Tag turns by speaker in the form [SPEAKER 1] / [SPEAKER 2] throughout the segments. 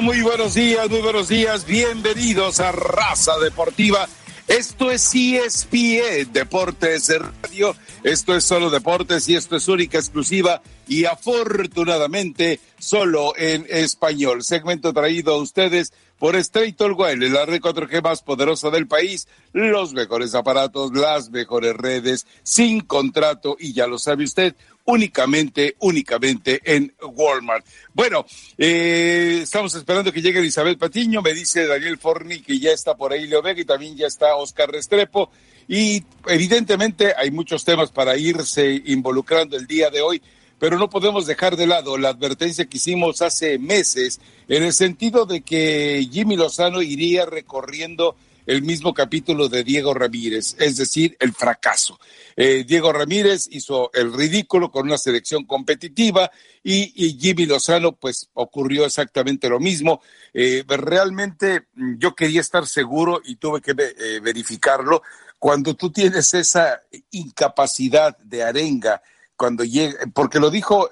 [SPEAKER 1] Muy buenos días, muy buenos días. Bienvenidos a Raza Deportiva. Esto es ESPN Deportes Radio. Esto es solo deportes y esto es única, exclusiva y afortunadamente solo en español. Segmento traído a ustedes por Straight Wireless, la red 4G más poderosa del país, los mejores aparatos, las mejores redes, sin contrato y ya lo sabe usted, únicamente, únicamente en Walmart. Bueno, eh, estamos esperando que llegue Elizabeth Patiño, me dice Daniel Forni que ya está por ahí Leo Vega y también ya está Oscar Restrepo. Y evidentemente hay muchos temas para irse involucrando el día de hoy, pero no podemos dejar de lado la advertencia que hicimos hace meses en el sentido de que Jimmy Lozano iría recorriendo el mismo capítulo de Diego Ramírez, es decir, el fracaso. Eh, Diego Ramírez hizo el ridículo con una selección competitiva y, Jimmy Lozano, pues ocurrió exactamente lo mismo. Eh, realmente mm, yo quería estar seguro y tuve que eh, verificarlo. Cuando tú tienes esa incapacidad de arenga, cuando llega, porque lo dijo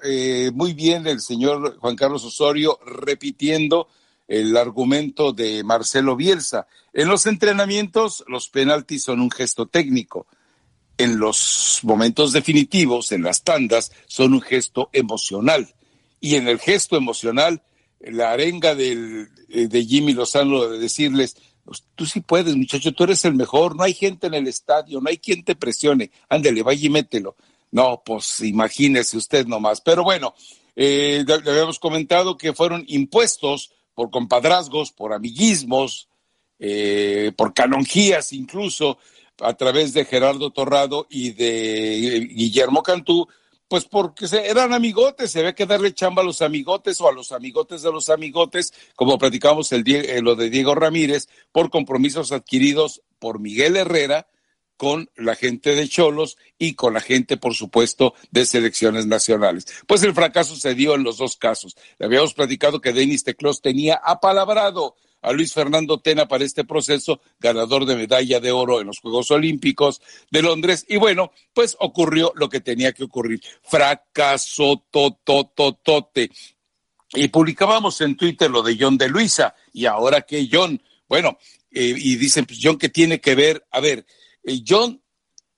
[SPEAKER 1] muy bien el señor Juan Carlos Osorio, repitiendo el argumento de Marcelo Bielsa. En los entrenamientos, los penaltis son un gesto técnico. En los momentos definitivos, en las tandas, son un gesto emocional. Y en el gesto emocional, la arenga del, eh, de Jimmy Lozano de decirles, pues, tú sí puedes, muchacho, tú eres el mejor, no hay gente en el estadio, no hay quien te presione, ándale, vaya y mételo. No, pues imagínese usted nomás. Pero bueno, eh, le habíamos comentado que fueron impuestos por compadrazgos, por amiguismos, eh, por canonjías incluso, a través de Gerardo Torrado y de Guillermo Cantú, pues porque eran amigotes, se ve que darle chamba a los amigotes o a los amigotes de los amigotes, como platicamos el, eh, lo de Diego Ramírez, por compromisos adquiridos por Miguel Herrera, con la gente de Cholos y con la gente, por supuesto, de selecciones nacionales. Pues el fracaso se dio en los dos casos. Le habíamos platicado que Denis Teclos tenía apalabrado a Luis Fernando Tena para este proceso, ganador de medalla de oro en los Juegos Olímpicos de Londres. Y bueno, pues ocurrió lo que tenía que ocurrir. Fracaso totototote. Y publicábamos en Twitter lo de John de Luisa. Y ahora que John, bueno, eh, y dicen, pues John, ¿qué tiene que ver? A ver, John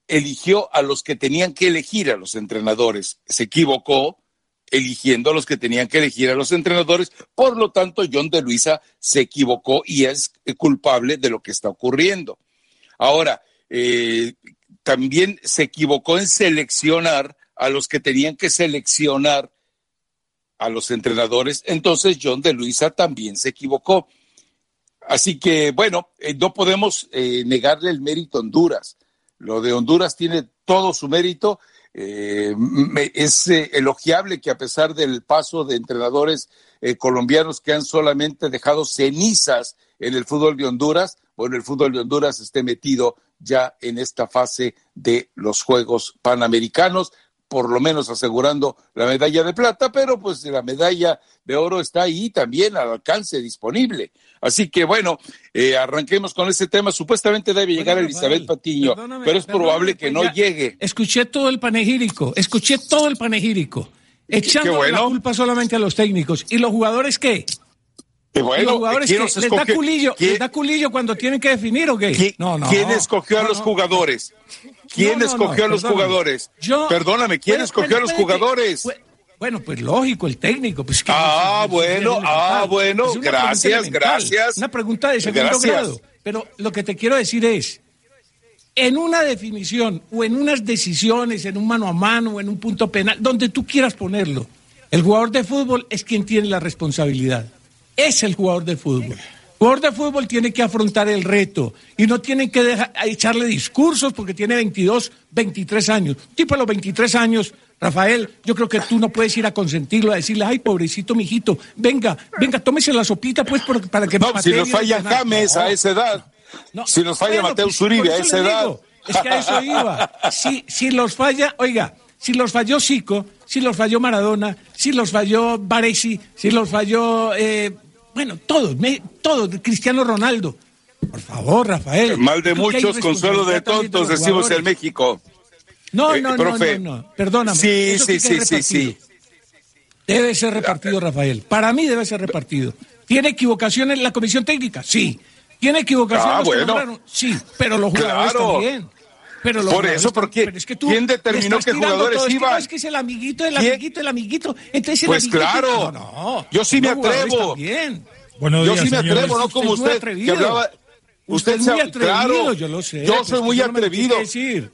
[SPEAKER 1] eligió a los que tenían que elegir a los entrenadores. Se equivocó eligiendo a los que tenían que elegir a los entrenadores. Por lo tanto, John de Luisa se equivocó y es culpable de lo que está ocurriendo. Ahora, eh, también se equivocó en seleccionar a los que tenían que seleccionar a los entrenadores. Entonces, John de Luisa también se equivocó. Así que, bueno, eh, no podemos eh, negarle el mérito a Honduras. Lo de Honduras tiene todo su mérito. Eh, es elogiable que a pesar del paso de entrenadores colombianos que han solamente dejado cenizas en el fútbol de Honduras, bueno, el fútbol de Honduras esté metido ya en esta fase de los Juegos Panamericanos por lo menos asegurando la medalla de plata, pero pues la medalla de oro está ahí también al alcance disponible. Así que bueno, eh, arranquemos con ese tema. Supuestamente debe llegar Elizabeth Patiño, pero es probable que no llegue.
[SPEAKER 2] Escuché todo el panegírico, escuché todo el panegírico, echando la culpa solamente a los técnicos. ¿Y los jugadores qué?
[SPEAKER 1] bueno,
[SPEAKER 2] los jugadores que les da culillo, les da culillo cuando tienen que definir o qué?
[SPEAKER 1] No, no. ¿Quién escogió a los jugadores? ¿Quién escogió a los jugadores? perdóname, ¿quién escogió a los jugadores?
[SPEAKER 2] bueno, pues lógico, el técnico. Pues,
[SPEAKER 1] ah, bueno, ah, bueno, gracias, gracias.
[SPEAKER 2] Una pregunta de segundo grado. Pero lo que te quiero decir es, en una definición o en unas decisiones, en un mano a mano o en un punto penal, donde tú quieras ponerlo, el jugador de fútbol es quien tiene la responsabilidad. Es el jugador de fútbol jugador de fútbol tiene que afrontar el reto y no tienen que dejar, echarle discursos porque tiene 22, 23 años. tipo de los 23 años, Rafael, yo creo que tú no puedes ir a consentirlo, a decirle, ay, pobrecito mijito, venga, venga, tómese la sopita pues para que...
[SPEAKER 1] No, si nos falla James a esa edad, si nos falla Mateo Zuribe a esa edad...
[SPEAKER 2] es que a eso iba. Si, si los falla, oiga, si los falló Zico, si los falló Maradona, si los falló Baresi, si los falló eh, bueno, todos, todos, Cristiano Ronaldo. Por favor, Rafael.
[SPEAKER 1] Mal de muchos, consuelo de tontos, decimos en México.
[SPEAKER 2] No, eh, no, no, no, no, perdóname.
[SPEAKER 1] Sí, sí, sí, sí, sí.
[SPEAKER 2] Debe ser repartido, Rafael. Para mí debe ser repartido. ¿Tiene equivocación en la comisión técnica? Sí. ¿Tiene equivocación
[SPEAKER 1] Ah, bueno.
[SPEAKER 2] Sí, pero los jugadores
[SPEAKER 1] Claro.
[SPEAKER 2] también. Pero los
[SPEAKER 1] Por eso, ¿por
[SPEAKER 2] tam-
[SPEAKER 1] qué?
[SPEAKER 2] pero es que tú
[SPEAKER 1] ¿Quién determinó
[SPEAKER 2] tirando
[SPEAKER 1] jugadores
[SPEAKER 2] todo, es que
[SPEAKER 1] iban?
[SPEAKER 2] no, es que es el amiguito, el
[SPEAKER 1] ¿Quién?
[SPEAKER 2] amiguito, el amiguito. Entonces el
[SPEAKER 1] Pues
[SPEAKER 2] amiguito-
[SPEAKER 1] claro.
[SPEAKER 2] No, no.
[SPEAKER 1] Yo sí me atrevo.
[SPEAKER 3] Buenos
[SPEAKER 1] Yo
[SPEAKER 3] días,
[SPEAKER 1] sí me
[SPEAKER 3] señores.
[SPEAKER 1] atrevo, no
[SPEAKER 2] Usted
[SPEAKER 1] como usted,
[SPEAKER 2] atrevido.
[SPEAKER 1] que hablaba.
[SPEAKER 2] Usted es muy atrevido,
[SPEAKER 1] claro,
[SPEAKER 2] yo lo sé,
[SPEAKER 1] Yo
[SPEAKER 2] pues,
[SPEAKER 1] soy muy
[SPEAKER 2] usted
[SPEAKER 1] atrevido.
[SPEAKER 2] que decir.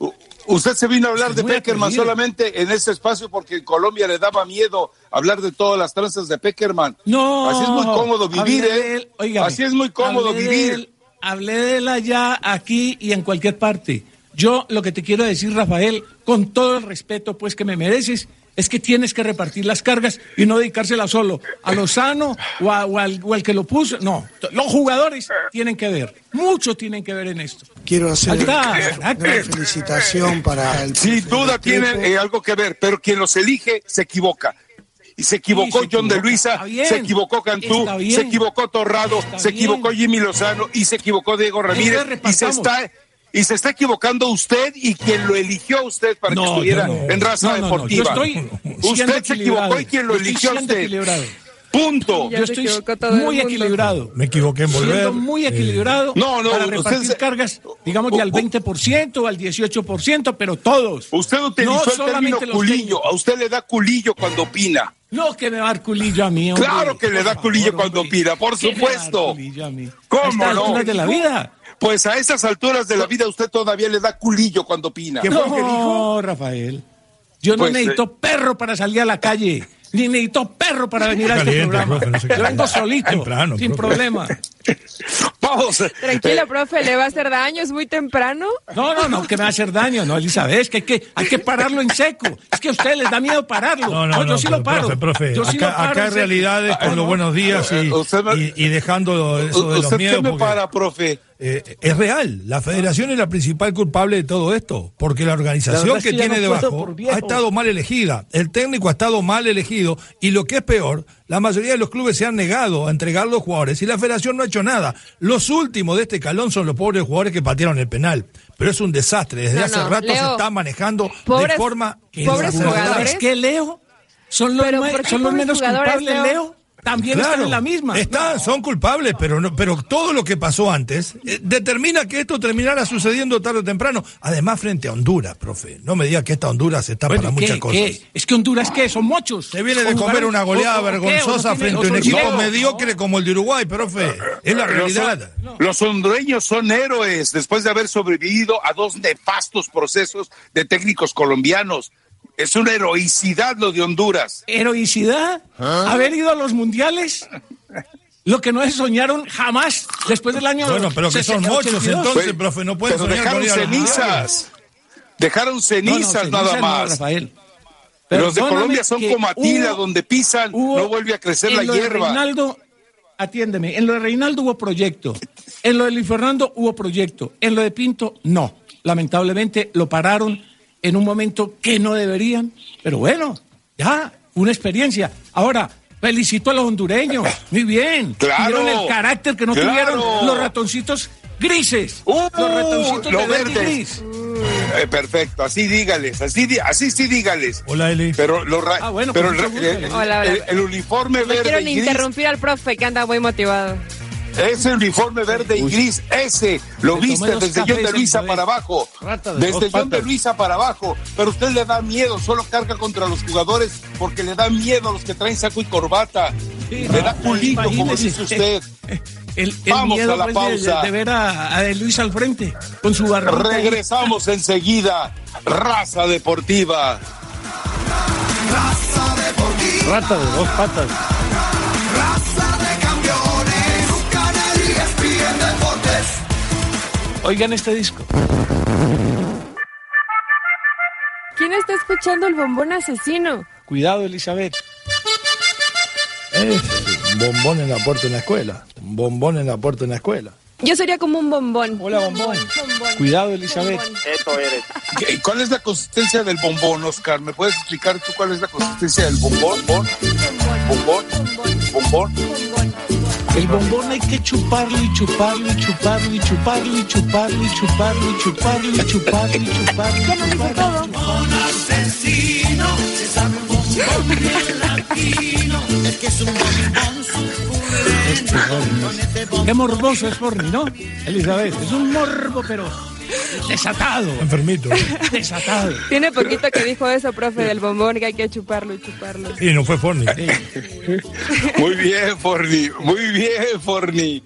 [SPEAKER 1] Usted se vino a hablar
[SPEAKER 2] Usted
[SPEAKER 1] de Peckerman
[SPEAKER 2] atrevido.
[SPEAKER 1] solamente en este espacio porque en Colombia le daba miedo hablar de todas las tranzas de Peckerman.
[SPEAKER 2] No.
[SPEAKER 1] Así es muy cómodo vivir, ¿eh?
[SPEAKER 2] él,
[SPEAKER 1] Así es muy cómodo
[SPEAKER 2] hablé de
[SPEAKER 1] vivir.
[SPEAKER 2] él, hablé de él allá, aquí y en cualquier parte. Yo lo que te quiero decir, Rafael, con todo el respeto pues que me mereces, es que tienes que repartir las cargas y no dedicársela solo a Lozano o, a- o al, o al que lo puso. No, los jugadores tienen que ver, mucho tienen que ver en esto.
[SPEAKER 4] Quiero hacer
[SPEAKER 2] Alta,
[SPEAKER 4] una felicitación para el
[SPEAKER 1] Sin duda
[SPEAKER 4] Restrepo.
[SPEAKER 1] tiene eh, algo que ver, pero quien los elige se equivoca. Y se equivocó
[SPEAKER 2] se
[SPEAKER 1] John de Luisa,
[SPEAKER 2] bien,
[SPEAKER 1] se equivocó Cantú, se equivocó Torrado,
[SPEAKER 2] está
[SPEAKER 1] se
[SPEAKER 2] bien.
[SPEAKER 1] equivocó Jimmy Lozano y se equivocó Diego Ramírez. Y se está y se está equivocando usted y quien lo eligió a usted para que estuviera
[SPEAKER 2] no.
[SPEAKER 1] en raza
[SPEAKER 2] No, no, no,
[SPEAKER 1] deportiva.
[SPEAKER 2] yo estoy siendo
[SPEAKER 1] usted se equivocó y quien lo eligió a usted.
[SPEAKER 2] equilibrado.
[SPEAKER 1] Punto.
[SPEAKER 5] Ya
[SPEAKER 2] Yo estoy muy equilibrado.
[SPEAKER 3] Me equivoqué en volver.
[SPEAKER 2] siendo muy
[SPEAKER 3] Eh,
[SPEAKER 2] equilibrado
[SPEAKER 1] No, no,
[SPEAKER 2] para
[SPEAKER 1] usted
[SPEAKER 2] repartir
[SPEAKER 1] se-
[SPEAKER 2] cargas, digamos, de al
[SPEAKER 1] U-
[SPEAKER 2] 20% o al 18%, pero todos.
[SPEAKER 1] Usted utilizó
[SPEAKER 2] No
[SPEAKER 1] el término culillo. A usted le da culillo cuando opina.
[SPEAKER 2] No que me va a dar culillo a mí, hombre.
[SPEAKER 1] Claro que le da
[SPEAKER 2] favor,
[SPEAKER 1] culillo cuando opina, por
[SPEAKER 2] ¿Qué me va a dar
[SPEAKER 1] supuesto.
[SPEAKER 2] culillo a mí?
[SPEAKER 1] ¿Cómo
[SPEAKER 2] A
[SPEAKER 1] no?
[SPEAKER 2] de la vida.
[SPEAKER 1] Pues a esas alturas de la vida usted todavía le da culillo cuando opina.
[SPEAKER 3] ¿Qué fue lo que
[SPEAKER 2] No,
[SPEAKER 3] dijo?
[SPEAKER 2] Rafael. Yo no
[SPEAKER 1] Pues,
[SPEAKER 2] necesito perro para salir a la calle. Ni necesito perro para venir a este
[SPEAKER 3] Caliente,
[SPEAKER 2] programa.
[SPEAKER 3] profe, no
[SPEAKER 2] Yo vengo
[SPEAKER 3] caliente.
[SPEAKER 2] solito,
[SPEAKER 3] Temprano,
[SPEAKER 2] sin
[SPEAKER 3] profe.
[SPEAKER 2] problema.
[SPEAKER 1] Vamos.
[SPEAKER 5] Tranquilo,
[SPEAKER 1] eh,
[SPEAKER 5] profe, ¿le va a hacer daño? ¿Es muy temprano?
[SPEAKER 2] No, no, no, que me va a hacer daño, no, Elizabeth, es que hay que, hay que pararlo en seco. Es que a ustedes les da miedo pararlo.
[SPEAKER 3] No, no,
[SPEAKER 2] yo
[SPEAKER 3] no,
[SPEAKER 2] sí
[SPEAKER 3] pero,
[SPEAKER 2] lo paro.
[SPEAKER 3] profe, profe,
[SPEAKER 2] Yo sí lo
[SPEAKER 3] acá,
[SPEAKER 2] paro
[SPEAKER 3] acá
[SPEAKER 2] en
[SPEAKER 3] realidades con los
[SPEAKER 2] no.
[SPEAKER 3] buenos días y,
[SPEAKER 1] Eh, usted me-
[SPEAKER 3] y, y dejando eso de los
[SPEAKER 1] ¿Usted
[SPEAKER 3] miedos.
[SPEAKER 1] qué me
[SPEAKER 3] porque,
[SPEAKER 1] para, profe?
[SPEAKER 3] Eh, es real, la federación es la principal culpable de todo esto, porque la organización que tiene
[SPEAKER 2] no
[SPEAKER 3] debajo ha estado mal elegida, el técnico ha estado mal elegido y lo que es peor, la mayoría de los clubes se han negado a entregar los jugadores y la federación no ha hecho nada. Los últimos de este calón son los pobres jugadores que patearon el penal, pero es un desastre, desde
[SPEAKER 5] No,
[SPEAKER 3] hace
[SPEAKER 5] no,
[SPEAKER 3] rato se está manejando de forma
[SPEAKER 2] Que
[SPEAKER 5] Pobres jugadores.
[SPEAKER 2] ¿Es que Leo? ¿Son los,
[SPEAKER 5] Pero
[SPEAKER 2] ma-
[SPEAKER 5] ¿por qué
[SPEAKER 2] son los menos culpables,
[SPEAKER 5] Leo?
[SPEAKER 2] También están en la misma.
[SPEAKER 3] Están, son culpables, pero no, pero todo lo que pasó antes eh, determina que esto terminará sucediendo tarde o temprano. Además, frente a Honduras, profe. No me diga que esta Honduras está
[SPEAKER 2] Bueno,
[SPEAKER 3] para
[SPEAKER 2] ¿qué?
[SPEAKER 3] muchas cosas.
[SPEAKER 2] ¿Qué? Es que Honduras, ¿qué? Son muchos.
[SPEAKER 3] Se viene de
[SPEAKER 2] ¿O
[SPEAKER 3] comer una goleada vergonzosa
[SPEAKER 2] tiene-
[SPEAKER 3] frente a un equipo mediocre como el de Uruguay, profe. Es la realidad.
[SPEAKER 1] Los, los hondureños son héroes después de haber sobrevivido a dos nefastos procesos de técnicos colombianos. Es una heroicidad lo de Honduras.
[SPEAKER 2] Heroicidad.
[SPEAKER 3] ¿Ah?
[SPEAKER 2] Haber ido a los mundiales. Lo que no se soñaron jamás después del año.
[SPEAKER 3] Bueno, pero que son
[SPEAKER 2] 60,
[SPEAKER 3] muchos
[SPEAKER 2] 82.
[SPEAKER 3] entonces,
[SPEAKER 1] Pues,
[SPEAKER 3] profe. No pueden
[SPEAKER 1] pero
[SPEAKER 3] soñar
[SPEAKER 1] dejaron cenizas. Dejaron
[SPEAKER 2] No, no,
[SPEAKER 1] cenizas
[SPEAKER 2] cenizas
[SPEAKER 1] nada
[SPEAKER 2] no,
[SPEAKER 1] más.
[SPEAKER 2] Rafael.
[SPEAKER 1] Los de Colombia son
[SPEAKER 2] que
[SPEAKER 1] como Atila,
[SPEAKER 2] hubo-
[SPEAKER 1] donde pisan,
[SPEAKER 2] hubo-
[SPEAKER 1] no vuelve a crecer
[SPEAKER 2] en
[SPEAKER 1] la
[SPEAKER 2] lo de
[SPEAKER 1] hierba.
[SPEAKER 2] Reinaldo, atiéndeme, en lo de Reinaldo hubo proyecto, en lo de Luis Fernando hubo proyecto, en lo de Pinto no. Lamentablemente lo pararon en un momento que no deberían, pero bueno, ya, una experiencia. Ahora, felicito a los hondureños, muy bien.
[SPEAKER 1] Claro,
[SPEAKER 2] Tuvieron el carácter que no
[SPEAKER 1] claro.
[SPEAKER 2] tuvieron los ratoncitos grises.
[SPEAKER 1] Uh,
[SPEAKER 2] los ratoncitos
[SPEAKER 1] lo
[SPEAKER 2] de verde gris.
[SPEAKER 1] Eh, perfecto, así dígales, así, así sí dígales.
[SPEAKER 3] Hola, Eli.
[SPEAKER 1] Pero, lo ra-
[SPEAKER 2] Ah, bueno,
[SPEAKER 1] pero el, el-
[SPEAKER 5] Hola, hola.
[SPEAKER 1] el- el uniforme
[SPEAKER 5] No
[SPEAKER 1] verde
[SPEAKER 5] quiero ni
[SPEAKER 1] gris,
[SPEAKER 5] interrumpir al profe que anda muy motivado.
[SPEAKER 1] Ese uniforme verde y gris, ese lo viste desde John de Luisa
[SPEAKER 2] sin
[SPEAKER 1] para abajo,
[SPEAKER 2] de
[SPEAKER 1] desde John de. Luisa para abajo, pero usted le da miedo, solo carga contra los jugadores porque le da miedo a los que traen saco y corbata,
[SPEAKER 2] Sí,
[SPEAKER 1] le da culito como dice usted.
[SPEAKER 2] El, el
[SPEAKER 1] Vamos
[SPEAKER 2] miedo
[SPEAKER 1] a la
[SPEAKER 2] pues, de-
[SPEAKER 1] pausa.
[SPEAKER 2] De, ver a, a de Luis al frente con su barrita. ahí.
[SPEAKER 1] Regresamos enseguida, raza deportiva.
[SPEAKER 2] Rata de dos patas. Oigan este disco.
[SPEAKER 5] ¿Quién está escuchando el bombón asesino?
[SPEAKER 2] Cuidado, Elizabeth.
[SPEAKER 3] Es un bombón en la puerta de la escuela. Un bombón en la puerta de la escuela.
[SPEAKER 5] Yo sería como un bombón.
[SPEAKER 2] Hola, bombón.
[SPEAKER 5] bombón.
[SPEAKER 2] Cuidado, Elizabeth.
[SPEAKER 5] Bombón.
[SPEAKER 1] ¿Qué- ¿Cuál es la consistencia del bombón, Oscar? ¿Me puedes explicar tú cuál es la consistencia del bombón? Bon? Bombón, bombón.
[SPEAKER 2] El bombón hay que chuparlo y chuparlo y chuparlo y chuparlo y chuparlo y chuparlo y chuparlo y chuparlo y chuparlo.
[SPEAKER 5] Ya no dice todo.
[SPEAKER 2] Qué morboso es Forni, ¿no? Elizabeth, es un morbo, pero desatado.
[SPEAKER 3] Enfermito.
[SPEAKER 2] Desatado.
[SPEAKER 5] Tiene poquito que dijo eso, profe, del bombón, que hay que chuparlo y chuparlo.
[SPEAKER 3] Y no fue Forni.
[SPEAKER 1] Muy bien, Forni. Muy bien, Forni.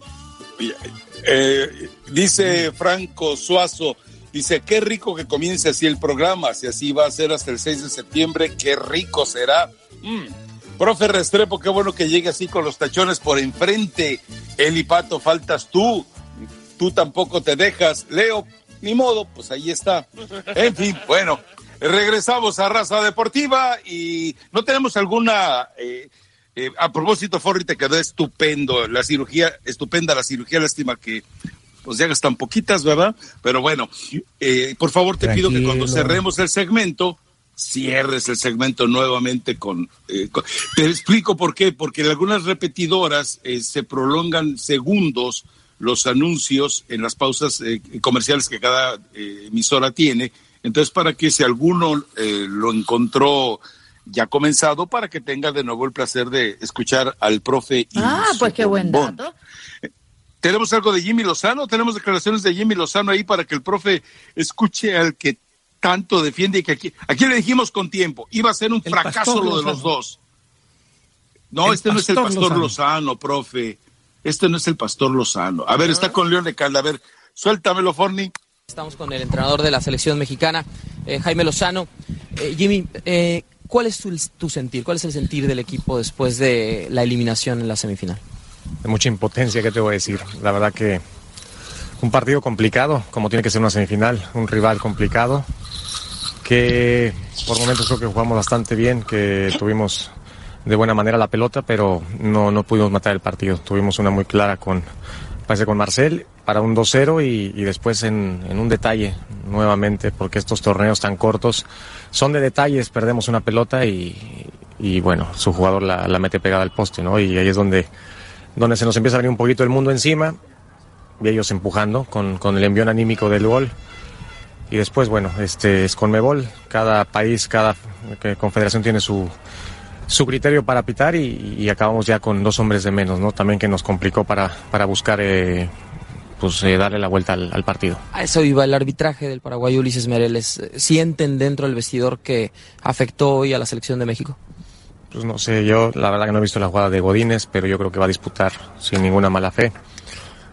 [SPEAKER 1] Eh, dice Franco Suazo, dice, qué rico que comience así el programa, si así va a ser hasta el 6 de septiembre, qué rico será. Mm. Profe Restrepo, qué bueno que llegue así con los tachones por enfrente. El Pato, faltas tú. Tú tampoco te dejas. Leo, ni modo, pues ahí está. En fin, bueno, regresamos a Raza Deportiva y no tenemos alguna... Eh, eh, a propósito, Forri, te quedó estupendo. La cirugía, estupenda la cirugía, lástima que pues ya tan poquitas, ¿verdad? Pero bueno, eh, por favor te pido que cuando cerremos el segmento, cierres el segmento nuevamente con, Te explico por qué, porque en algunas repetidoras se prolongan segundos los anuncios en las pausas eh, comerciales que cada eh, emisora tiene. Entonces, para que si alguno eh, lo encontró ya comenzado, para que tenga de nuevo el placer de escuchar al profe.
[SPEAKER 6] ah, pues qué buen dato.
[SPEAKER 1] ¿Tenemos algo de Jimmy Lozano? ¿Tenemos declaraciones de Jimmy Lozano ahí para que el profe escuche al que tanto defiende y que aquí, aquí le dijimos con tiempo, iba a ser un fracaso lo de los dos. No, este no es el pastor Lozano profe. Este no es el pastor Lozano. A ver, está con León de Calda. A ver, suéltamelo, Forni.
[SPEAKER 7] Estamos con el entrenador de la selección mexicana, eh, Jaime Lozano. Eh, Jimmy, eh, ¿cuál es tu, sentir? ¿Cuál es el sentir del equipo después de la eliminación en la semifinal?
[SPEAKER 8] De mucha impotencia, ¿qué te voy a decir? La verdad que un partido complicado, como tiene que ser una semifinal, un rival complicado, que por momentos creo que jugamos bastante bien, que tuvimos de buena manera la pelota, pero no, no pudimos matar el partido. Tuvimos una muy clara con, con Marcel para un 2-0 y, después en, un detalle nuevamente, porque estos torneos tan cortos son de detalles, perdemos una pelota y, bueno, su jugador la, la, mete pegada al poste, ¿no? Y ahí es donde, donde se nos empieza a venir un poquito el mundo encima y ellos empujando con, con el envión anímico del gol. Y después, bueno, este es con Mebol, cada país, cada confederación tiene su, su criterio para pitar y, acabamos ya con dos hombres de menos, ¿no? También que nos complicó para, para buscar eh, pues eh, darle la vuelta al, partido.
[SPEAKER 7] A eso iba el arbitraje del paraguayo Ulises Mereles. ¿Sienten dentro del vestidor que afectó hoy a la selección de México?
[SPEAKER 8] Pues no sé, yo la verdad que no he visto la jugada de Godínez, pero yo creo que va a disputar sin ninguna mala fe.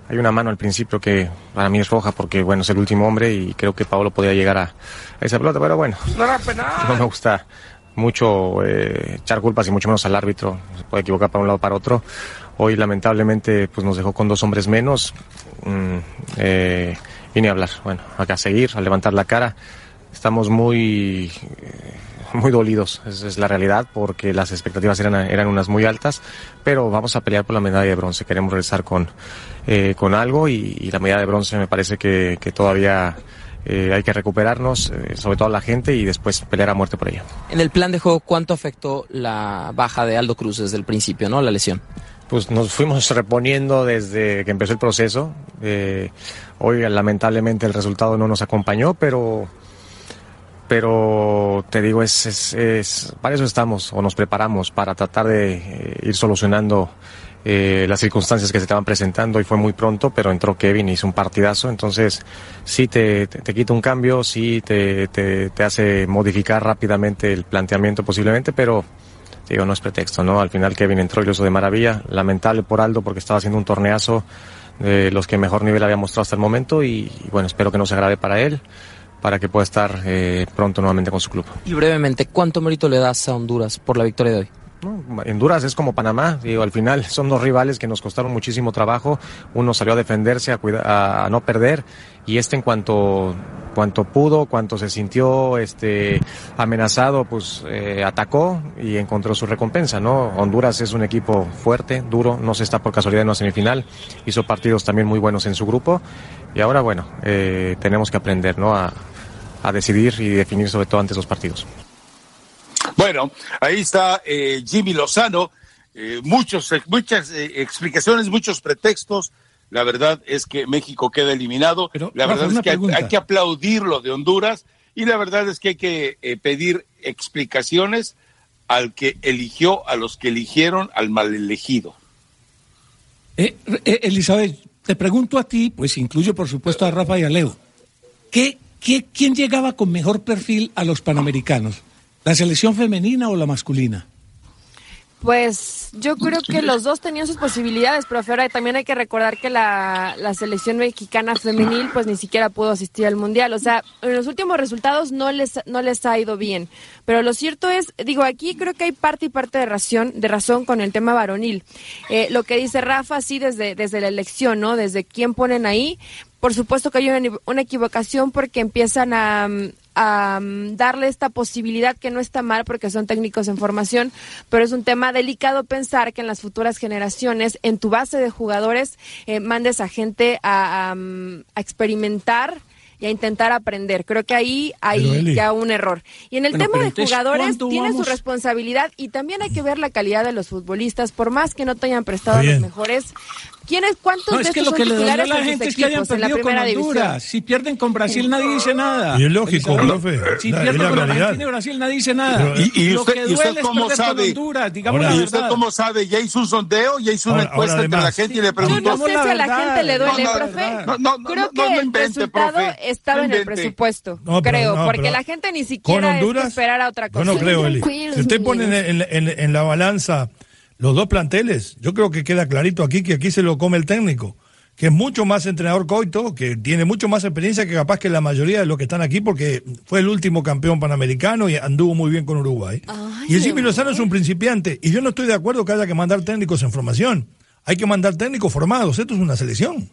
[SPEAKER 8] Hay una mano al principio que para mí es roja porque bueno es el último hombre y creo que Paolo podía llegar a, esa pelota, pero bueno, no, no me gusta mucho eh, echar culpas y mucho menos al árbitro, se puede equivocar para un lado para otro. Hoy lamentablemente pues nos dejó con dos hombres menos. Mm, eh, vine a hablar, bueno, acá a seguir, a levantar la cara. Estamos muy, eh, muy dolidos, esa es la realidad, porque las expectativas eran, eran unas muy altas, pero vamos a pelear por la medalla de bronce. Queremos regresar con, eh, con algo y, y, la medalla de bronce me parece que, que todavía eh, hay que recuperarnos, eh, sobre todo la gente, y después pelear a muerte por ella.
[SPEAKER 7] En el plan de juego, ¿cuánto afectó la baja de Aldo Cruz desde el principio, no? La lesión.
[SPEAKER 8] Pues nos fuimos reponiendo desde que empezó el proceso. Eh, hoy lamentablemente el resultado no nos acompañó, pero pero te digo, es, es, es, para eso estamos o nos preparamos para tratar de eh, ir solucionando eh, las circunstancias que se estaban presentando y fue muy pronto, pero entró Kevin y hizo un partidazo, entonces sí te, te, quita un cambio, sí te, te, te, hace modificar rápidamente el planteamiento posiblemente, pero digo, no es pretexto, ¿no? Al final Kevin entró y lo hizo de maravilla, lamentable por Aldo porque estaba haciendo un torneazo de los que mejor nivel había mostrado hasta el momento y, y bueno, espero que no se agrave para él para que pueda estar eh, pronto nuevamente con su club.
[SPEAKER 7] Y brevemente, ¿cuánto mérito le das a Honduras por la victoria de hoy?
[SPEAKER 8] Honduras es como Panamá, digo, al final son dos rivales que nos costaron muchísimo trabajo. Uno salió a defenderse, a, a no perder, y este en cuanto, cuanto pudo, cuanto se sintió este, amenazado, pues eh, atacó y encontró su recompensa, ¿no? Honduras es un equipo fuerte, duro, no se está por casualidad en una semifinal, hizo partidos también muy buenos en su grupo, y ahora, bueno, eh, tenemos que aprender, ¿no? A, a decidir y definir sobre todo antes los partidos.
[SPEAKER 1] Bueno, ahí está eh, Jimmy Lozano. Eh, muchos, muchas eh, explicaciones, muchos pretextos. La verdad es que México queda eliminado.
[SPEAKER 2] Pero,
[SPEAKER 1] la verdad es que hay, hay, que aplaudirlo de Honduras y la verdad es que hay que eh, pedir explicaciones al que eligió, a los que eligieron al mal elegido.
[SPEAKER 2] Eh, eh, Elizabeth, te pregunto a ti, pues incluyo por supuesto a Rafa y a Leo. ¿Qué, qué, ¿Quién llegaba con mejor perfil a los panamericanos? ¿La selección femenina o la masculina?
[SPEAKER 5] Pues yo creo que los dos tenían sus posibilidades, profe. Ahora también hay que recordar que la, la, selección mexicana femenil pues ni siquiera pudo asistir al Mundial. O sea, en los últimos resultados no les, no les ha ido bien. Pero lo cierto es, digo, aquí creo que hay parte y parte de razón, de razón con el tema varonil. Eh, lo que dice Rafa, sí, desde, desde la elección, ¿no? Desde quién ponen ahí. Por supuesto que hay una, una equivocación porque empiezan a, um, darle esta posibilidad que no está mal porque son técnicos en formación, pero es un tema delicado pensar que en las futuras generaciones, en tu base de jugadores, eh, mandes a gente a, a, a experimentar y a intentar aprender. Creo que ahí hay ya un error. Y en el
[SPEAKER 2] Bueno,
[SPEAKER 5] tema de jugadores,
[SPEAKER 2] ¿cuándo
[SPEAKER 5] tiene su responsabilidad y también hay que ver la calidad de los futbolistas, por más que no te hayan prestado los mejores. ¿Quiénes, ¿Cuántos
[SPEAKER 2] No,
[SPEAKER 5] de
[SPEAKER 2] es que
[SPEAKER 5] estos
[SPEAKER 2] lo que
[SPEAKER 5] son
[SPEAKER 2] le dolió a la gente es que hayan
[SPEAKER 5] la
[SPEAKER 2] perdido con
[SPEAKER 5] primera división?
[SPEAKER 2] Honduras. Si pierden con Brasil, nadie dice nada.
[SPEAKER 3] Y es lógico, profe.
[SPEAKER 2] Si
[SPEAKER 3] La-
[SPEAKER 2] pierden
[SPEAKER 3] la
[SPEAKER 2] con
[SPEAKER 3] realidad.
[SPEAKER 2] Argentina y Brasil, nadie dice nada.
[SPEAKER 3] Pero-
[SPEAKER 1] Y- y
[SPEAKER 2] lo
[SPEAKER 1] usted-
[SPEAKER 2] que
[SPEAKER 1] y usted
[SPEAKER 2] duele es
[SPEAKER 1] cómo sabe?
[SPEAKER 2] con Honduras, digamos
[SPEAKER 3] Ahora,
[SPEAKER 2] la
[SPEAKER 1] ¿Y usted cómo sabe? ¿Ya hizo un sondeo? ¿Ya hizo una
[SPEAKER 3] Ahora-
[SPEAKER 1] encuesta
[SPEAKER 3] ahora
[SPEAKER 1] entre la
[SPEAKER 3] además-
[SPEAKER 1] gente y le
[SPEAKER 5] Yo
[SPEAKER 1] preguntó?
[SPEAKER 5] no sé
[SPEAKER 2] la
[SPEAKER 5] si a la gente le duele,
[SPEAKER 1] No, no,
[SPEAKER 5] profe.
[SPEAKER 1] no, no, no,
[SPEAKER 5] Creo
[SPEAKER 1] no,
[SPEAKER 5] que
[SPEAKER 1] no
[SPEAKER 5] el
[SPEAKER 1] invente,
[SPEAKER 5] resultado
[SPEAKER 1] profe.
[SPEAKER 5] estaba en el presupuesto,
[SPEAKER 3] No, pero
[SPEAKER 5] creo,
[SPEAKER 3] no,
[SPEAKER 5] porque la gente ni siquiera
[SPEAKER 3] Honduras.
[SPEAKER 5] esperara otra
[SPEAKER 3] Yo
[SPEAKER 5] cosa.
[SPEAKER 3] no creo, Eli. Si usted pone en la balanza los dos planteles, yo creo que queda clarito aquí que aquí se lo come el técnico, que es mucho más entrenador Coito, que tiene mucho más experiencia que capaz que la mayoría de los que están aquí, porque fue el último campeón panamericano y anduvo muy bien con Uruguay.
[SPEAKER 5] Ay,
[SPEAKER 3] y el Jimmy. Lozano es un principiante, y yo no estoy de acuerdo que haya que mandar técnicos en formación. Hay que mandar técnicos formados, esto es una selección.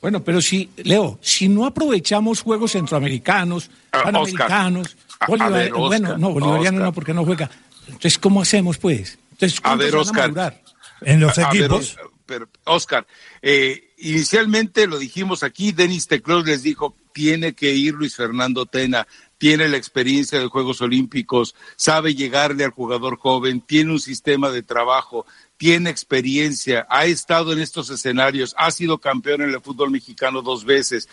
[SPEAKER 2] Bueno, pero si, Leo, si no aprovechamos juegos centroamericanos,
[SPEAKER 1] Ah,
[SPEAKER 2] panamericanos,
[SPEAKER 1] Oscar. A- a
[SPEAKER 2] bolivar-
[SPEAKER 1] ver, Oscar,
[SPEAKER 2] bueno, no, bolivariano
[SPEAKER 1] Oscar.
[SPEAKER 2] no, porque no juega. Entonces, ¿cómo hacemos, pues? Entonces,
[SPEAKER 1] A
[SPEAKER 2] ¿cuántos
[SPEAKER 1] ver, Oscar.
[SPEAKER 3] En los
[SPEAKER 1] A ver,
[SPEAKER 3] equipos.
[SPEAKER 1] Os- pero, Oscar, eh, inicialmente lo dijimos aquí, Denis Teclos les dijo, tiene que ir Luis Fernando Tena, tiene la experiencia de Juegos Olímpicos, sabe llegarle al jugador joven, tiene un sistema de trabajo, tiene experiencia, ha estado en estos escenarios, ha sido campeón en el fútbol mexicano dos veces.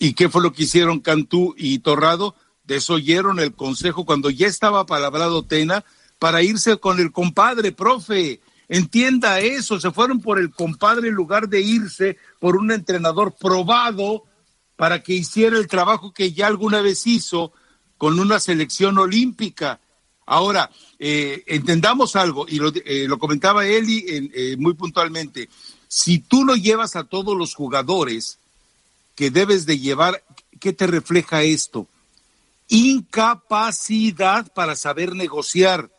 [SPEAKER 1] ¿Y qué fue lo que hicieron Cantú y Torrado? Desoyeron el consejo cuando ya estaba palabrado Tena para irse con el compadre, profe. Entienda eso, se fueron por el compadre en lugar de irse por un entrenador probado para que hiciera el trabajo que ya alguna vez hizo con una selección olímpica. Ahora, eh, entendamos algo, y lo, eh, lo comentaba Eli eh, muy puntualmente, si tú no llevas a todos los jugadores que debes de llevar, ¿qué te refleja esto? Incapacidad para saber negociar.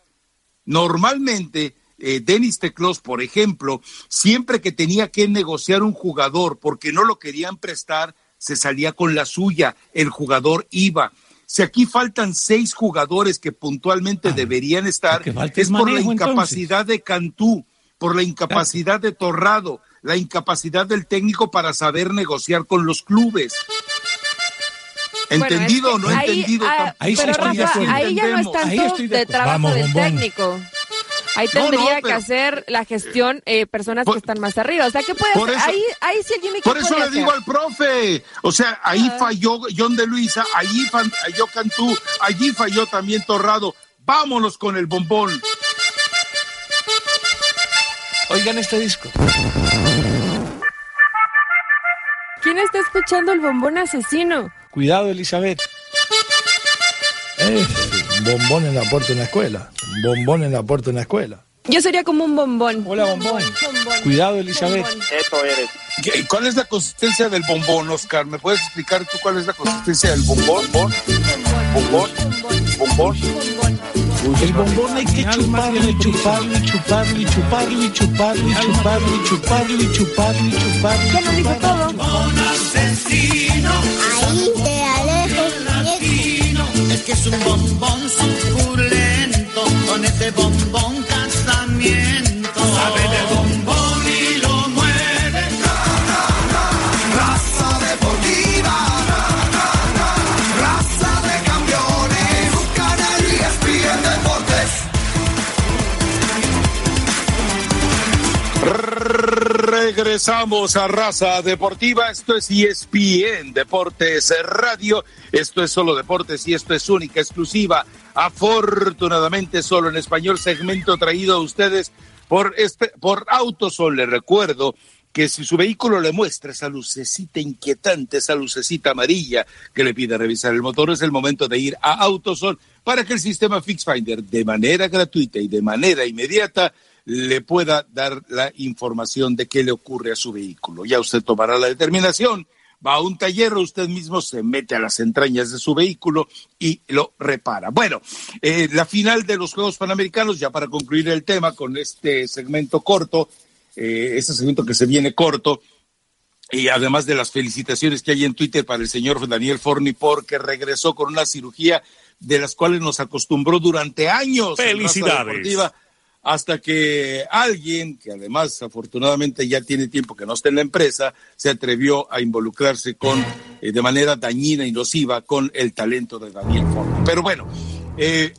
[SPEAKER 1] Normalmente, eh, Denis Teclos, por ejemplo, siempre que tenía que negociar un jugador porque no lo querían prestar, se salía con la suya, el jugador iba. Si aquí faltan seis jugadores que puntualmente
[SPEAKER 2] Ah,
[SPEAKER 1] deberían estar, es por la
[SPEAKER 2] entonces.
[SPEAKER 1] incapacidad de Cantú, por la incapacidad de Torrado, la incapacidad del técnico para saber negociar con los clubes.
[SPEAKER 5] Bueno,
[SPEAKER 1] ¿Entendido o no
[SPEAKER 5] ahí-
[SPEAKER 1] entendido?
[SPEAKER 5] ah,
[SPEAKER 2] Ahí sí
[SPEAKER 5] pero Rafa, ahí ya no es tanto
[SPEAKER 2] de
[SPEAKER 5] trabajo
[SPEAKER 3] Vamos,
[SPEAKER 5] del
[SPEAKER 3] bombón.
[SPEAKER 5] técnico. Ahí
[SPEAKER 1] No, no,
[SPEAKER 5] tendría que hacer la gestión eh, personas
[SPEAKER 1] Por-
[SPEAKER 5] que están más arriba. O sea, ¿qué puede hacer?
[SPEAKER 1] eso-
[SPEAKER 5] ahí, ahí sí el Jimmy ¿qué
[SPEAKER 1] Por eso le
[SPEAKER 5] hacer?
[SPEAKER 1] digo al profe, o sea, ahí
[SPEAKER 5] Ah.
[SPEAKER 1] falló John de Luisa, allí falló Cantú, allí falló también Torrado. Vámonos con el bombón.
[SPEAKER 2] Oigan este disco.
[SPEAKER 5] ¿Quién está escuchando el bombón asesino?
[SPEAKER 2] Cuidado, Elizabeth.
[SPEAKER 3] Es un bombón en la puerta de una escuela. Un bombón en la puerta de una escuela.
[SPEAKER 5] Yo sería como un bombón.
[SPEAKER 2] Hola, bombón.
[SPEAKER 5] bombón.
[SPEAKER 2] Cuidado, Elizabeth.
[SPEAKER 5] Bombón.
[SPEAKER 1] ¿Qué- ¿Cuál es la consistencia del bombón, Oscar? ¿Me puedes explicar tú cuál es la consistencia del bombón? ¿Bon? ¿Bombón? ¿Bombón?
[SPEAKER 2] El bombón hay que chuparlo y chuparlo y chuparlo y chuparlo y chuparlo y chuparlo y chuparlo y chuparlo y chuparlo.
[SPEAKER 5] Ya lo dijo todo.
[SPEAKER 9] Ahí
[SPEAKER 10] es un bombón, su
[SPEAKER 1] Regresamos a Raza Deportiva. Esto es ESPN Deportes Radio. Esto es solo deportes y esto es única, exclusiva. Afortunadamente, solo en español, segmento traído a ustedes Por, este, por Autosol le recuerdo que si su vehículo le muestra esa lucecita inquietante, esa lucecita amarilla que le pide revisar el motor, es el momento de ir a Autosol para que el sistema FixFinder de manera gratuita y de manera inmediata le pueda dar la información de qué le ocurre a su vehículo. Ya usted tomará la determinación, va a un taller, usted mismo se mete a las entrañas de su vehículo y lo repara. Bueno, eh, la final de los Juegos Panamericanos, ya para concluir el tema con este segmento corto, eh, este segmento que se viene corto, y además de las felicitaciones que hay en Twitter para el señor Daniel Forni porque regresó con una cirugía de las cuales nos acostumbró durante años.
[SPEAKER 11] Felicidades.
[SPEAKER 1] Hasta que alguien, que además afortunadamente ya tiene tiempo que no está en la empresa, se atrevió a involucrarse con, eh, de manera dañina y nociva con el talento de Daniel Forni. Pero bueno, eh,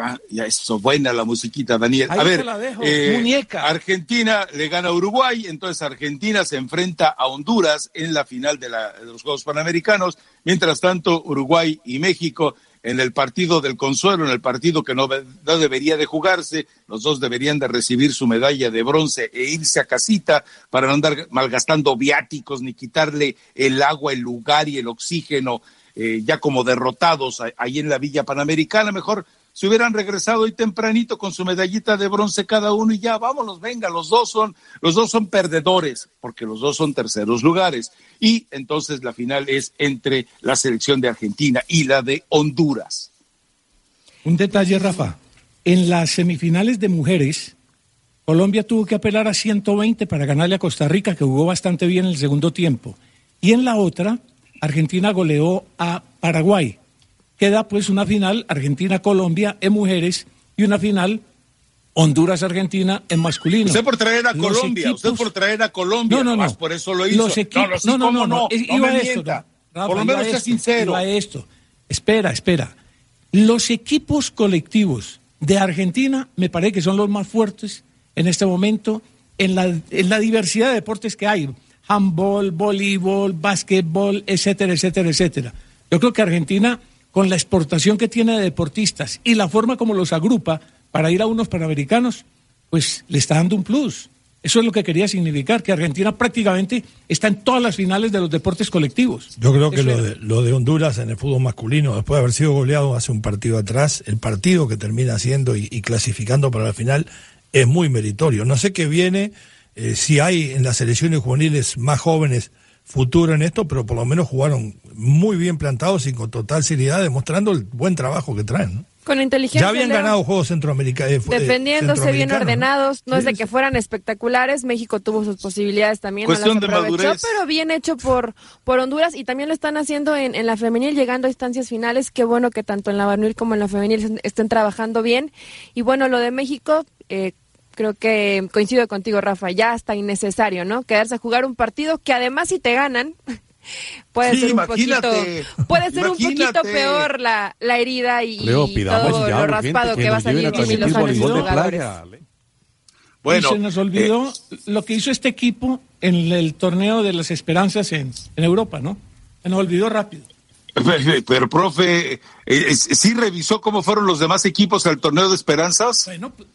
[SPEAKER 1] ah, ya eso, buena la musiquita, Daniel.
[SPEAKER 2] Ahí
[SPEAKER 1] a ver,
[SPEAKER 2] la dejo,
[SPEAKER 1] eh,
[SPEAKER 2] muñeca.
[SPEAKER 1] Argentina le gana a Uruguay, entonces Argentina se enfrenta a Honduras en la final de, la- de los Juegos Panamericanos. Mientras tanto, Uruguay y México en el partido del consuelo, en el partido que no, debería de jugarse, los dos deberían de recibir su medalla de bronce e irse a casita para no andar malgastando viáticos ni quitarle el agua, el lugar y el oxígeno eh, ya como derrotados ahí en la Villa Panamericana. Mejor se hubieran regresado hoy tempranito con su medallita de bronce cada uno y ya, vámonos, venga, los dos son, los dos son perdedores, porque los dos son terceros lugares. Y entonces la final es entre la selección de Argentina y la de Honduras.
[SPEAKER 2] Un detalle, Rafa. En las semifinales de mujeres, Colombia tuvo que apelar a 120 para ganarle a Costa Rica, que jugó bastante bien en el segundo tiempo. Y en la otra, Argentina goleó a Paraguay. Queda pues una final Argentina-Colombia en mujeres y una final Honduras-Argentina en masculino.
[SPEAKER 1] Usted por traer a
[SPEAKER 2] Los
[SPEAKER 1] Colombia,
[SPEAKER 2] equipos-
[SPEAKER 1] usted por traer a Colombia,
[SPEAKER 2] No, no, no.
[SPEAKER 1] por eso lo hizo.
[SPEAKER 2] Los equipos,
[SPEAKER 1] no, sí,
[SPEAKER 2] no, no, no, no, es-
[SPEAKER 1] no
[SPEAKER 2] iba
[SPEAKER 1] me
[SPEAKER 2] a esto. Rafa,
[SPEAKER 1] por lo menos sea sincero.
[SPEAKER 2] iba esto. Espera, espera. Los equipos colectivos de Argentina me parece que son los más fuertes en este momento en la, en la diversidad de deportes que hay. Handball, voleibol, básquetbol, etcétera, etcétera, etcétera. Yo creo que Argentina, con la exportación que tiene de deportistas y la forma como los agrupa para ir a unos panamericanos, pues le está dando un plus. Eso es lo que quería significar, que Argentina prácticamente está en todas las finales de los deportes colectivos.
[SPEAKER 3] Yo creo que lo de, lo de Honduras en el fútbol masculino, después de haber sido goleado hace un partido atrás, el partido que termina haciendo y, y clasificando para la final es muy meritorio. No sé qué viene, eh, si hay en las selecciones juveniles más jóvenes futuro en esto, pero por lo menos jugaron muy bien plantados y con total seriedad, demostrando el buen trabajo que traen. ¿no?
[SPEAKER 5] Con inteligencia.
[SPEAKER 3] Ya habían
[SPEAKER 5] Leo.
[SPEAKER 3] ganado Juegos Centroamericanos.
[SPEAKER 5] defendiéndose bien ordenados, no es de que fueran espectaculares, México tuvo sus posibilidades también, no las
[SPEAKER 1] Cuestión de
[SPEAKER 5] aprovechó,
[SPEAKER 1] madurez.
[SPEAKER 5] pero bien hecho por, por Honduras y también lo están haciendo en, en la femenil, llegando a instancias finales, qué bueno que tanto en la varonil como en la femenil estén- estén trabajando bien. Y bueno, lo de México, eh, creo que coincido contigo, Rafa, ya está innecesario, ¿no? Quedarse a jugar un partido que además si te ganan... Puede
[SPEAKER 1] Sí,
[SPEAKER 5] ser un poquito, puede ser un poquito peor la, la herida y,
[SPEAKER 11] Leo,
[SPEAKER 5] todo
[SPEAKER 11] ya
[SPEAKER 5] lo raspado que, va a salir
[SPEAKER 11] de
[SPEAKER 5] jugadores.
[SPEAKER 11] playa. Le-
[SPEAKER 1] Bueno,
[SPEAKER 2] y se nos olvidó lo que hizo este equipo en el torneo de las esperanzas en, en Europa, ¿no? Se nos olvidó rápido.
[SPEAKER 1] Pero, pero, profe, eh, eh, ¿sí revisó cómo fueron los demás equipos al torneo de esperanzas?
[SPEAKER 2] Bueno, pues,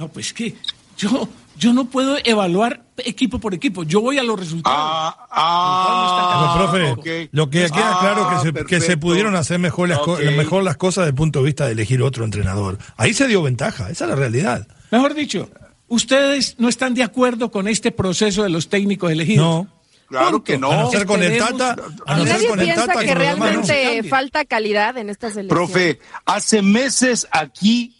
[SPEAKER 2] no, pues que yo, yo no puedo evaluar equipo por equipo. Yo voy a los resultados.
[SPEAKER 1] Ah, ah,
[SPEAKER 3] Pero, profe, lo que queda
[SPEAKER 1] Ah,
[SPEAKER 3] claro que se, que se pudieron hacer mejor las, mejor las cosas desde el punto de vista de elegir otro entrenador. Ahí se dio ventaja, esa es la realidad.
[SPEAKER 2] Mejor dicho, ustedes no están de acuerdo con este proceso de los técnicos elegidos.
[SPEAKER 3] No.
[SPEAKER 1] Claro
[SPEAKER 2] Punto.
[SPEAKER 1] que no.
[SPEAKER 3] A no ser con el Tata, a no ser
[SPEAKER 5] nadie
[SPEAKER 3] con el
[SPEAKER 5] piensa
[SPEAKER 3] Tata,
[SPEAKER 5] que
[SPEAKER 3] ¿no?
[SPEAKER 5] realmente falta calidad en esta selección.
[SPEAKER 1] Profe, hace meses aquí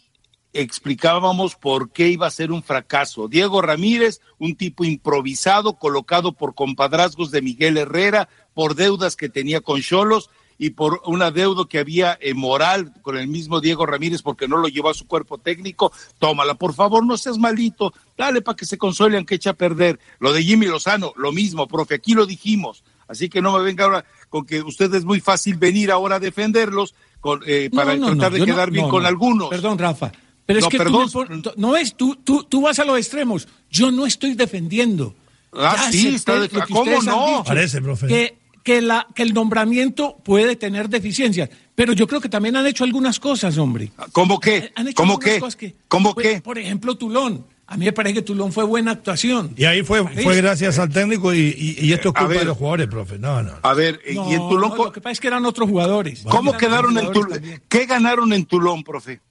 [SPEAKER 1] explicábamos por qué iba a ser un fracaso. Diego Ramírez, un tipo improvisado, colocado por compadrazgos de Miguel Herrera, por deudas que tenía con Cholos y por una deuda que había eh, moral con el mismo Diego Ramírez porque no lo llevó a su cuerpo técnico. Tómala, por favor, no seas malito. Dale para que se console aunque eche a perder. Lo de Jimmy Lozano, lo mismo, profe, aquí lo dijimos. Así que no me venga ahora con que usted es muy fácil venir ahora a defenderlos con, eh, para
[SPEAKER 2] no,
[SPEAKER 1] tratar
[SPEAKER 2] no,
[SPEAKER 1] de quedar bien con
[SPEAKER 2] no.
[SPEAKER 1] algunos.
[SPEAKER 2] Perdón, Rafa. Pero es
[SPEAKER 1] No,
[SPEAKER 2] que
[SPEAKER 1] perdón.
[SPEAKER 2] tú, me no es, tú, tú, tú vas a los extremos. Yo no estoy defendiendo.
[SPEAKER 1] Ah,
[SPEAKER 2] Ya
[SPEAKER 1] sí, está de-
[SPEAKER 2] lo que
[SPEAKER 1] ¿cómo no?
[SPEAKER 3] Parece, profe.
[SPEAKER 2] Que, que, la, que el nombramiento puede tener deficiencias, pero yo creo que también han hecho algunas cosas, hombre.
[SPEAKER 1] ¿Cómo qué?
[SPEAKER 2] Han hecho
[SPEAKER 1] ¿Cómo qué?
[SPEAKER 2] cosas que-
[SPEAKER 1] ¿Cómo
[SPEAKER 2] pues,
[SPEAKER 1] qué?
[SPEAKER 2] Por ejemplo, Tulón. A mí me parece que Tulón fue buena actuación.
[SPEAKER 3] Y ahí fue, fue gracias al técnico y, y, y esto es
[SPEAKER 1] A
[SPEAKER 3] culpa
[SPEAKER 1] ver.
[SPEAKER 3] de los jugadores, profe. No, no.
[SPEAKER 1] A ver,
[SPEAKER 2] No,
[SPEAKER 1] ¿y en Tulón
[SPEAKER 2] no, lo que pasa es que eran otros jugadores.
[SPEAKER 1] cómo
[SPEAKER 2] Eran
[SPEAKER 1] quedaron en Tulón? ¿Qué ganaron en Tulón, profe?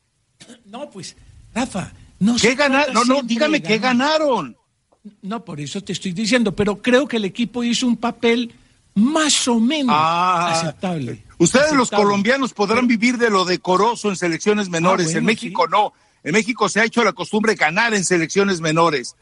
[SPEAKER 2] No, pues, Rafa, no
[SPEAKER 1] ¿Qué ganaron? No, no, dígame qué
[SPEAKER 2] ganar.
[SPEAKER 1] ganaron.
[SPEAKER 2] No, por eso te estoy diciendo, pero creo que el equipo hizo un papel más o menos
[SPEAKER 1] Ah,
[SPEAKER 2] aceptable.
[SPEAKER 1] Ustedes los colombianos podrán vivir de lo decoroso en selecciones menores.
[SPEAKER 2] Ah, bueno,
[SPEAKER 1] en México no. En México se ha hecho la costumbre de ganar en selecciones menores.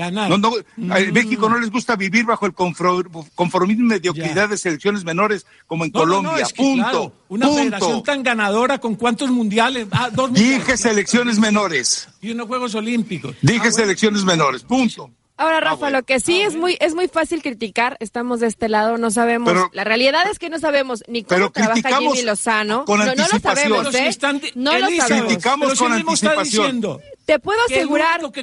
[SPEAKER 2] Ganar.
[SPEAKER 1] No, no,
[SPEAKER 2] Mm.
[SPEAKER 1] En México no les gusta vivir bajo el conformismo y mediocridad
[SPEAKER 2] Ya.
[SPEAKER 1] de selecciones menores como en
[SPEAKER 2] No, no, no,
[SPEAKER 1] Colombia.
[SPEAKER 2] es que,
[SPEAKER 1] punto.
[SPEAKER 2] claro, una federación
[SPEAKER 1] punto.
[SPEAKER 2] tan ganadora con cuántos mundiales. Ah, dos mundiales.
[SPEAKER 1] Dije selecciones menores.
[SPEAKER 2] Y unos Juegos Olímpicos.
[SPEAKER 1] Dije
[SPEAKER 2] Ah, bueno.
[SPEAKER 1] selecciones menores. Punto.
[SPEAKER 5] Ahora,
[SPEAKER 1] Ah,
[SPEAKER 5] Rafa,
[SPEAKER 1] bueno.
[SPEAKER 5] lo que sí es muy es muy fácil criticar. Estamos de este lado, no sabemos.
[SPEAKER 1] Pero-
[SPEAKER 5] la realidad es que no sabemos ni cómo
[SPEAKER 1] Pero
[SPEAKER 5] trabaja Jimmy Lozano.
[SPEAKER 1] con
[SPEAKER 5] no, no lo sabemos,
[SPEAKER 2] Pero si
[SPEAKER 5] ¿eh?
[SPEAKER 2] están
[SPEAKER 5] no lo sabemos.
[SPEAKER 1] Criticamos
[SPEAKER 2] pero si
[SPEAKER 1] con
[SPEAKER 2] él mismo está
[SPEAKER 1] anticipación.
[SPEAKER 2] diciendo
[SPEAKER 5] Te puedo asegurar
[SPEAKER 2] que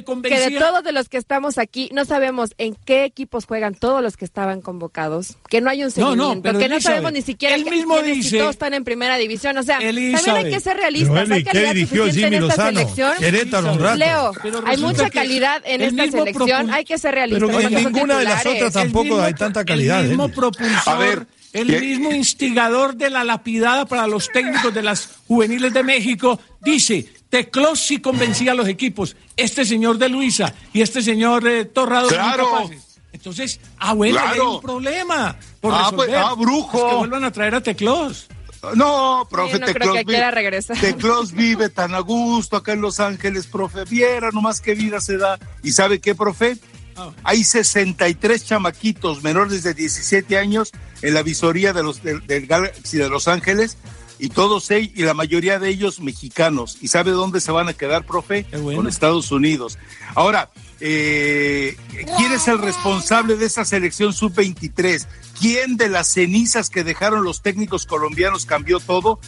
[SPEAKER 5] de todos de los que estamos aquí, no sabemos en qué equipos juegan todos los que estaban convocados, que no hay un
[SPEAKER 2] No, no,
[SPEAKER 5] seguimiento,
[SPEAKER 2] pero
[SPEAKER 5] que no sabemos ni siquiera
[SPEAKER 2] él
[SPEAKER 5] qué-
[SPEAKER 2] mismo dice-
[SPEAKER 5] todos están en primera división. O sea, también hay que ser realistas.
[SPEAKER 3] Eli,
[SPEAKER 5] hay
[SPEAKER 3] ¿qué
[SPEAKER 5] calidad
[SPEAKER 3] dirigió
[SPEAKER 5] suficiente
[SPEAKER 3] Jimmy
[SPEAKER 5] en esta
[SPEAKER 3] Lozano?
[SPEAKER 5] selección.
[SPEAKER 3] Querétaro un rato.
[SPEAKER 5] Leo,
[SPEAKER 2] Pero
[SPEAKER 5] hay mucha calidad en esta selección. Hay que ser realistas.
[SPEAKER 3] Pero en ninguna de las otras tampoco
[SPEAKER 2] el mismo,
[SPEAKER 3] hay tanta calidad.
[SPEAKER 2] El mismo propulsor,
[SPEAKER 1] A ver,
[SPEAKER 2] el
[SPEAKER 1] ¿qué?
[SPEAKER 2] mismo instigador de la lapidada para los técnicos de las juveniles de México, dice, Teclos sí convencía a los equipos, este señor de Luisa y este señor eh, Torrado
[SPEAKER 1] Claro.
[SPEAKER 2] Entonces, ah, bueno,
[SPEAKER 1] Claro.
[SPEAKER 2] hay un problema por
[SPEAKER 1] Ah,
[SPEAKER 2] resolver.
[SPEAKER 1] pues, ah, brujo.
[SPEAKER 2] Es que vuelvan a traer a Teclos.
[SPEAKER 1] No, profe,
[SPEAKER 5] Sí, no creo
[SPEAKER 1] Teclos
[SPEAKER 5] que
[SPEAKER 1] vive-. Teclos vive tan a gusto acá en Los Ángeles, profe. Viera nomás qué vida se da. ¿Y sabe qué, profe?
[SPEAKER 2] Ah.
[SPEAKER 1] Hay 63 chamaquitos menores de 17 años en la visoría de los, del, del Galaxy de Los Ángeles y todos ellos, y la mayoría de ellos mexicanos. ¿Y sabe dónde se van a quedar, profe?
[SPEAKER 2] Bueno.
[SPEAKER 1] Con Estados Unidos. Ahora, eh, ¿quién es el responsable de esa selección sub-23? ¿Quién de las cenizas que dejaron los técnicos colombianos cambió todo?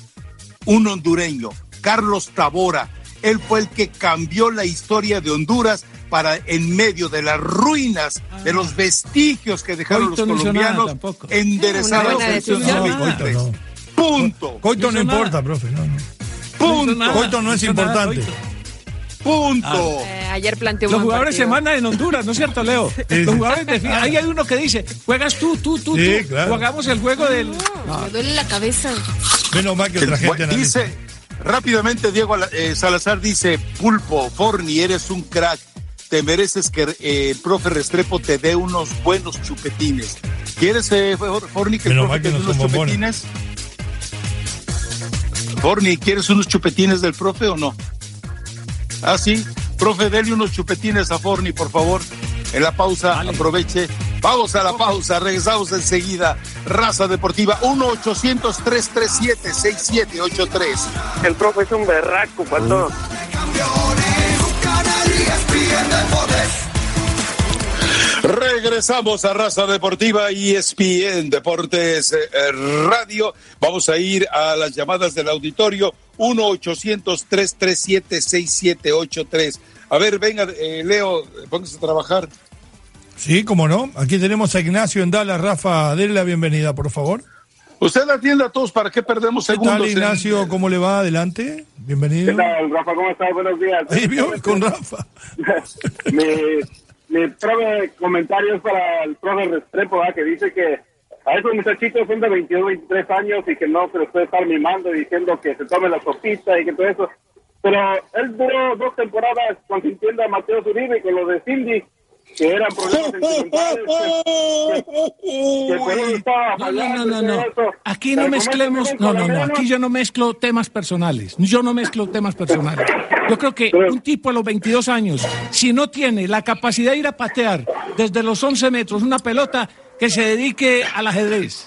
[SPEAKER 1] Un hondureño, Carlos Tabora. Él fue el que cambió la historia de Honduras para en medio de las ruinas, de los vestigios que dejaron los
[SPEAKER 2] no
[SPEAKER 1] colombianos, enderezar.
[SPEAKER 3] No,
[SPEAKER 1] sub-23.
[SPEAKER 3] no.
[SPEAKER 1] Punto.
[SPEAKER 3] Coito
[SPEAKER 2] No
[SPEAKER 3] no importa, profe. No, no.
[SPEAKER 2] No
[SPEAKER 1] Punto.
[SPEAKER 2] nada.
[SPEAKER 3] Coito no es importante.
[SPEAKER 1] Punto.
[SPEAKER 5] Eh, ayer planteó un
[SPEAKER 2] Los jugadores se
[SPEAKER 5] partido.
[SPEAKER 2] mandan en Honduras, ¿no es cierto, Leo? Los jugadores definen. Ahí hay uno que dice, juegas tú, tú, tú,
[SPEAKER 3] Sí,
[SPEAKER 2] tú.
[SPEAKER 3] claro.
[SPEAKER 2] O hagamos el juego del...
[SPEAKER 6] Me duele la cabeza.
[SPEAKER 3] Menos mal que otra gente analiza.
[SPEAKER 1] dice rápidamente Diego eh, Salazar dice Pulpo Forni eres un crack te mereces que eh, el profe Restrepo te dé unos buenos chupetines ¿quieres eh, For- Forni que el
[SPEAKER 3] Menos
[SPEAKER 1] profe te dé
[SPEAKER 3] no
[SPEAKER 1] unos
[SPEAKER 3] bombones.
[SPEAKER 1] Forni ¿quieres unos chupetines del profe o no? ah sí. Profe dele unos chupetines a Forni por favor. En la pausa aproveche. Vamos a la pausa, regresamos enseguida. Raza Deportiva 1-800-337-6783.
[SPEAKER 11] El profe es un berraco, cuando
[SPEAKER 1] Regresamos a Raza Deportiva y ESPN Deportes eh, Radio. Vamos a ir a las llamadas del auditorio 1-800-337-6783. A ver, venga, eh, Leo, póngase a trabajar.
[SPEAKER 3] Sí, cómo no. Aquí tenemos a Ignacio en Dallas. Rafa, denle la bienvenida, por favor.
[SPEAKER 1] Usted atiende a todos, ¿para qué perdemos
[SPEAKER 3] ¿Qué
[SPEAKER 1] segundos?
[SPEAKER 3] tal,
[SPEAKER 1] en-
[SPEAKER 3] Ignacio? ¿Cómo le va? Adelante. Bienvenido.
[SPEAKER 11] ¿Qué tal, Rafa? ¿Cómo estás? Buenos días.
[SPEAKER 3] Ahí vio con Rafa.
[SPEAKER 11] mi, mi profe comentario es para el profe Restrepo, ¿verdad? que dice que a esos muchachitos son de 22, 23 años y que no se les puede estar mimando y diciendo que se tome la sopita y que todo eso. Pero él duró dos temporadas consintiendo a Mateo Zuribe con los de Cindy, que eran problemas sentimentales. que- que- que estaba
[SPEAKER 2] No, no, no,
[SPEAKER 11] fallando
[SPEAKER 2] no,
[SPEAKER 11] eso.
[SPEAKER 2] Aquí no
[SPEAKER 11] Pero
[SPEAKER 2] mezclemos, no, no, no, aquí yo no mezclo temas personales. Yo no mezclo temas personales. Yo creo que un tipo a los 22 años, si no tiene la capacidad de ir a patear desde los 11 metros una pelota, que se dedique al ajedrez.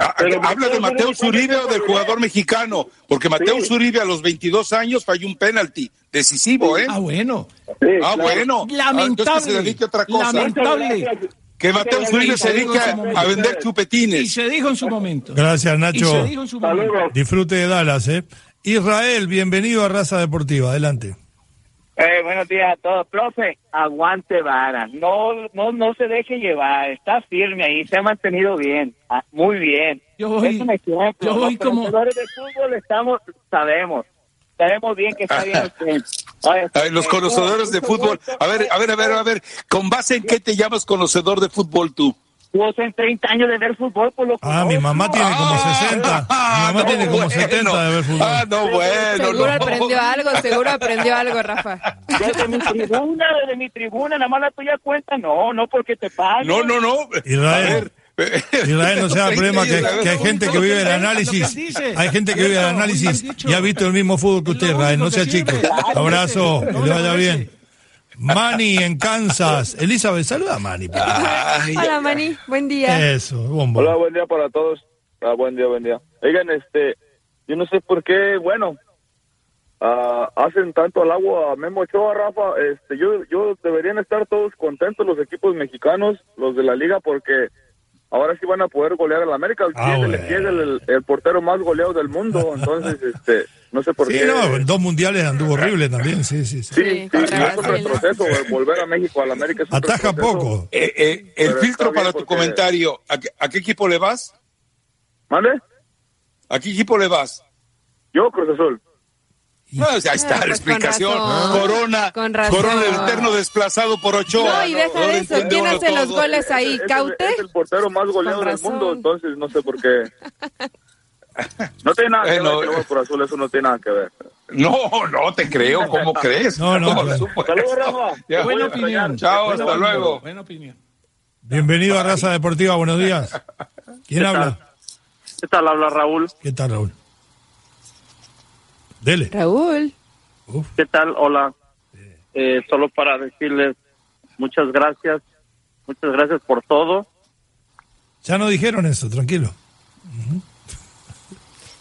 [SPEAKER 1] Ah, ¿Habla de Mateo Zuribe o del jugador mexicano? Porque Mateo Zuribe a los 22 años falló un penalti decisivo, ¿eh?
[SPEAKER 2] Ah, bueno.
[SPEAKER 1] Ah, bueno. Ah, entonces que se dedique a otra cosa.
[SPEAKER 2] Lamentable.
[SPEAKER 1] Que Mateo Zuribe se dedique a, a vender
[SPEAKER 2] Y
[SPEAKER 1] chupetines.
[SPEAKER 2] se dijo en su momento.
[SPEAKER 3] Gracias,
[SPEAKER 2] Y
[SPEAKER 3] Nacho.
[SPEAKER 2] se dijo en su momento.
[SPEAKER 3] Disfrute de Dallas, ¿eh? Israel, bienvenido a Raza Deportiva. Adelante.
[SPEAKER 12] Eh, buenos días a todos. Profe, aguante vara. No, no, no se deje llevar. Está firme ahí. Se ha mantenido bien. Ah, muy bien.
[SPEAKER 2] Yo voy-
[SPEAKER 12] Es un ejemplo.
[SPEAKER 2] yo voy
[SPEAKER 12] Los
[SPEAKER 2] como-
[SPEAKER 12] conocedores de fútbol estamos, sabemos. Sabemos bien que está bien usted. Oye,
[SPEAKER 1] Ay, los
[SPEAKER 12] eh,
[SPEAKER 1] conocedores de fútbol. A ver, a ver, a ver, a ver. ¿Con base en qué te llamas conocedor de fútbol tú?
[SPEAKER 12] Vos en 30 años de ver fútbol, por lo
[SPEAKER 3] Ah, mi mamá tiene como 60. Mi mamá
[SPEAKER 1] no,
[SPEAKER 3] tiene como
[SPEAKER 1] bueno.
[SPEAKER 3] 70 de ver fútbol.
[SPEAKER 1] Ah, no, bueno.
[SPEAKER 5] Seguro
[SPEAKER 1] no.
[SPEAKER 5] aprendió algo, seguro aprendió algo, Rafa.
[SPEAKER 12] Desde mi tribuna, desde mi tribuna, nada más la tuya cuenta. No, no porque te paguen.
[SPEAKER 1] No, no, no.
[SPEAKER 3] Israel. Israel, no sea el problema que, que hay gente que vive el análisis. Hay gente que vive el análisis y ha visto el mismo fútbol que usted, Israel. No sea chico. Abrazo, que le vaya bien. Manny en Kansas. Elizabeth, saluda a Manny. favor.
[SPEAKER 5] Hola, Mani. Buen día.
[SPEAKER 3] Eso, bombo.
[SPEAKER 13] Hola, buen día para todos. Ah, buen día, buen día. Oigan, este, yo no sé por qué, bueno, ah, hacen tanto al agua a Memo Ochoa, Rafa. Este, yo, yo deberían estar todos contentos los equipos mexicanos, los de la liga, porque ahora sí van a poder golear al América.
[SPEAKER 3] Ah,
[SPEAKER 13] el portero más goleado del mundo, entonces, este, no sé por
[SPEAKER 3] Sí,
[SPEAKER 13] qué.
[SPEAKER 3] no, en dos mundiales anduvo horrible también, sí, sí. sí.
[SPEAKER 13] Sí, sí, y es un retroceso, eh, volver a México, al América es un
[SPEAKER 3] Ataja
[SPEAKER 13] retroceso.
[SPEAKER 3] poco.
[SPEAKER 1] Eh, eh, el
[SPEAKER 13] Pero
[SPEAKER 1] filtro para tu
[SPEAKER 13] porque-
[SPEAKER 1] comentario. ¿A qué, a qué equipo le vas?
[SPEAKER 13] ¿Mande?
[SPEAKER 1] ¿A qué equipo le vas?
[SPEAKER 13] Yo, Cruz Azul.
[SPEAKER 1] No, o sea, ahí está la
[SPEAKER 5] pues con
[SPEAKER 1] explicación.
[SPEAKER 5] razón.
[SPEAKER 1] Corona,
[SPEAKER 5] Con.
[SPEAKER 1] Corona el eterno desplazado por Ochoa.
[SPEAKER 5] No, y deja
[SPEAKER 1] Ahora
[SPEAKER 5] de eso.
[SPEAKER 1] entiende
[SPEAKER 5] ¿Quién hace los goles ahí?
[SPEAKER 13] Es el-
[SPEAKER 5] ¿Caute?
[SPEAKER 13] Es el portero más goleado
[SPEAKER 5] Con
[SPEAKER 13] del mundo, entonces no sé por qué. No tiene nada que ver, por azul, eso no tiene nada que ver.
[SPEAKER 1] No, no te creo, ¿cómo crees?
[SPEAKER 3] No, no.
[SPEAKER 13] Saludos, Rafa.
[SPEAKER 1] Ya.
[SPEAKER 2] Buena opinión.
[SPEAKER 1] Chao,
[SPEAKER 2] Buena
[SPEAKER 1] hasta
[SPEAKER 2] opinión.
[SPEAKER 1] luego.
[SPEAKER 2] Buena opinión.
[SPEAKER 3] Bienvenido a Raza Deportiva, buenos días. ¿Quién habla?
[SPEAKER 11] ¿Qué tal? Habla Raúl.
[SPEAKER 3] ¿Qué tal, Raúl? Dele.
[SPEAKER 5] Raúl.
[SPEAKER 11] ¿Qué tal? Hola. Eh, solo para decirles muchas gracias. Muchas gracias por todo.
[SPEAKER 3] Ya no dijeron eso, tranquilo.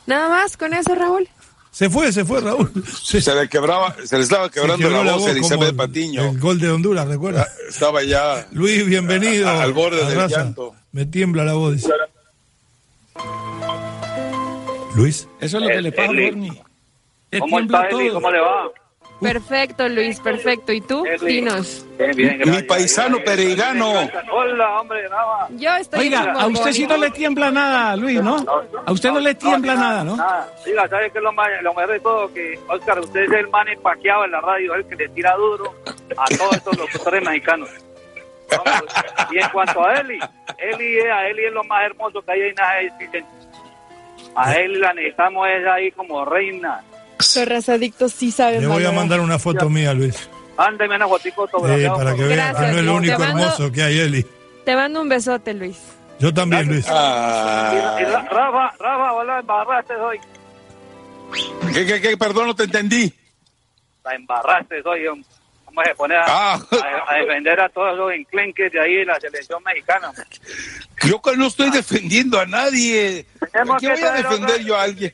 [SPEAKER 5] Nada más con eso, Raúl.
[SPEAKER 3] Se fue, se fue Raúl. Se,
[SPEAKER 1] Se le quebraba, se le estaba quebrando
[SPEAKER 3] quebró
[SPEAKER 1] la voz a Elizabeth
[SPEAKER 3] el-
[SPEAKER 1] Patiño.
[SPEAKER 3] El gol de Honduras, ¿recuerda?
[SPEAKER 1] Estaba ya
[SPEAKER 3] Luis, bienvenido.
[SPEAKER 1] a- al borde del
[SPEAKER 3] Raza.
[SPEAKER 1] llanto.
[SPEAKER 3] Me tiembla la voz. dice. Luis.
[SPEAKER 2] Eso es lo que le pasa a
[SPEAKER 12] Eli.
[SPEAKER 2] Borni.
[SPEAKER 12] ¿Cómo
[SPEAKER 2] tiembla
[SPEAKER 12] está, Eli?
[SPEAKER 2] todo.
[SPEAKER 12] ¿Cómo le va?
[SPEAKER 5] Perfecto, Luis, perfecto. ¿Y tú? Dinos.
[SPEAKER 1] Mi paisano pereirano.
[SPEAKER 12] Hola, hombre.
[SPEAKER 5] Yo estoy
[SPEAKER 2] Oiga, a usted sí no le tiembla nada, Luis, ¿no? A usted no le tiembla nada, ¿no?
[SPEAKER 12] Nada. Diga, ¿sabe qué es lo, más, lo mejor de todo? Que, Oscar, usted es el man empaqueado en la radio, el que le tira duro a todos estos locutores mexicanos. Y en cuanto a Eli, Eli, es- a Eli es lo más hermoso que hay en la A Eli la necesitamos es ahí como reina.
[SPEAKER 5] Los razadictos sí saben
[SPEAKER 3] Le voy a mandar una foto mía, Luis.
[SPEAKER 12] Ándeme una fotico
[SPEAKER 3] Eh, para que vean que
[SPEAKER 5] Gracias,
[SPEAKER 3] no es lo único
[SPEAKER 5] Te mando-
[SPEAKER 3] hermoso que hay, Eli.
[SPEAKER 5] Te mando un besote, Luis.
[SPEAKER 3] Yo también, Luis.
[SPEAKER 12] Y, y
[SPEAKER 1] Ah,
[SPEAKER 12] Ra- Rafa, Rafa, hola, embarraste hoy.
[SPEAKER 1] ¿qué, qué, qué? Perdón, no te entendí.
[SPEAKER 12] La embarraste hoy. hombre. Vamos a poner a,
[SPEAKER 1] Ah.
[SPEAKER 12] a- a defender a todos los enclenques de ahí de la selección mexicana.
[SPEAKER 1] Yo que no estoy defendiendo a nadie.
[SPEAKER 12] Tenemos
[SPEAKER 1] ¿Qué
[SPEAKER 12] que
[SPEAKER 1] voy a defender yo a alguien?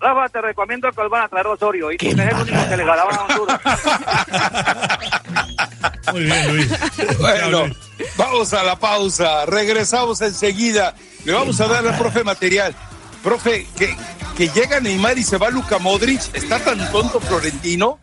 [SPEAKER 12] Rafa, te recomiendo que vuelvan a traer Osorio. Y porque es el único que le ganaban a Honduras.
[SPEAKER 3] Muy bien, Luis.
[SPEAKER 1] Bueno, vamos a la pausa. Regresamos enseguida. Le vamos a dar al profe material. Profe, que, que llega Neymar y se va Luca Modric. ¿Está tan tonto Florentino?